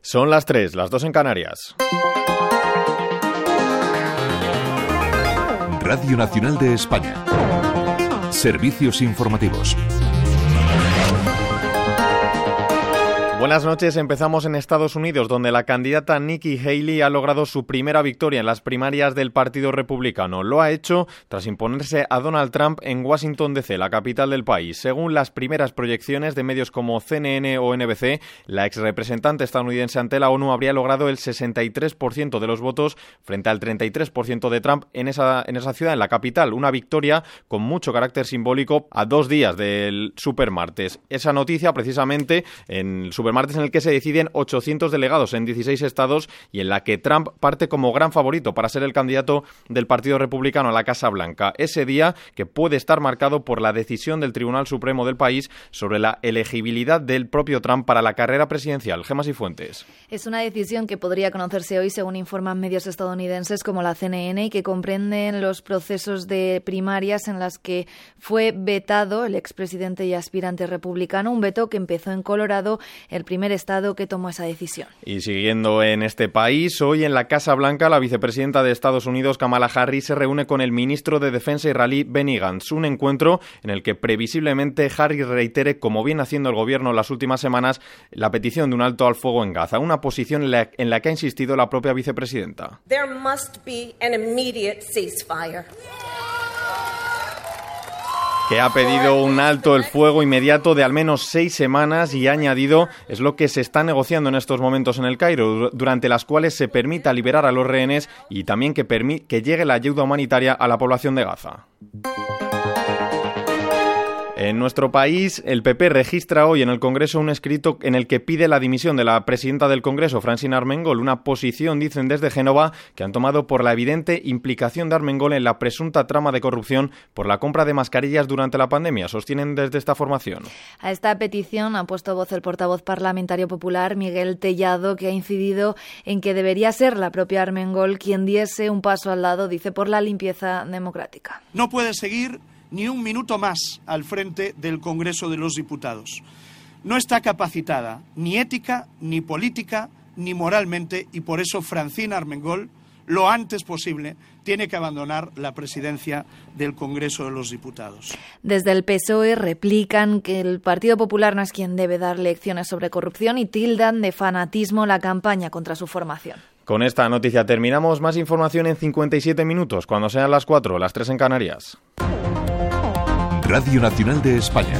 Son las 3, las 2 en Canarias. Radio Nacional de España. Servicios informativos. Buenas noches. Empezamos en Estados Unidos, donde la candidata Nikki Haley ha logrado su primera victoria en las primarias del Partido Republicano. Lo ha hecho tras imponerse a Donald Trump en Washington DC, la capital del país. Según las primeras proyecciones de medios como CNN o NBC, la ex representante estadounidense ante la ONU habría logrado el 63% de los votos frente al 33% de Trump en esa, en esa ciudad, en la capital. Una victoria con mucho carácter simbólico a dos días del supermartes. Esa noticia, precisamente, en el martes en el que se deciden 800 delegados en 16 estados y en la que Trump parte como gran favorito para ser el candidato del Partido Republicano a la Casa Blanca. Ese día que puede estar marcado por la decisión del Tribunal Supremo del país sobre la elegibilidad del propio Trump para la carrera presidencial. Gemas y Fuentes. Es una decisión que podría conocerse hoy, según informan medios estadounidenses como la CNN, y que comprenden los procesos de primarias en las que fue vetado el expresidente y aspirante republicano, un veto que empezó en Colorado el primer estado que tomó esa decisión. Y siguiendo en este país, hoy en la Casa Blanca, la vicepresidenta de Estados Unidos, Kamala Harris, se reúne con el ministro de Defensa israelí Benny Gantz, un encuentro en el que previsiblemente Harris reitere, como viene haciendo el gobierno en las últimas semanas, la petición de un alto al fuego en Gaza, una posición en la, en la que ha insistido la propia vicepresidenta. There must be an immediate ceasefire que ha pedido un alto el fuego inmediato de al menos seis semanas y ha añadido es lo que se está negociando en estos momentos en el Cairo, durante las cuales se permita liberar a los rehenes y también que, que llegue la ayuda humanitaria a la población de Gaza. En nuestro país, el PP registra hoy en el Congreso un escrito en el que pide la dimisión de la presidenta del Congreso, Francina Armengol, una posición, dicen desde Génova, que han tomado por la evidente implicación de Armengol en la presunta trama de corrupción por la compra de mascarillas durante la pandemia, sostienen desde esta formación. A esta petición ha puesto voz el portavoz parlamentario popular, Miguel Tellado, que ha incidido en que debería ser la propia Armengol quien diese un paso al lado, dice, por la limpieza democrática. No puede seguir ni un minuto más al frente del Congreso de los Diputados. No está capacitada ni ética, ni política, ni moralmente y por eso Francina Armengol, lo antes posible, tiene que abandonar la presidencia del Congreso de los Diputados. Desde el PSOE replican que el Partido Popular no es quien debe dar lecciones sobre corrupción y tildan de fanatismo la campaña contra su formación. Con esta noticia terminamos. Más información en 57 minutos, cuando sean las 4, las 3 en Canarias. Radio Nacional de España.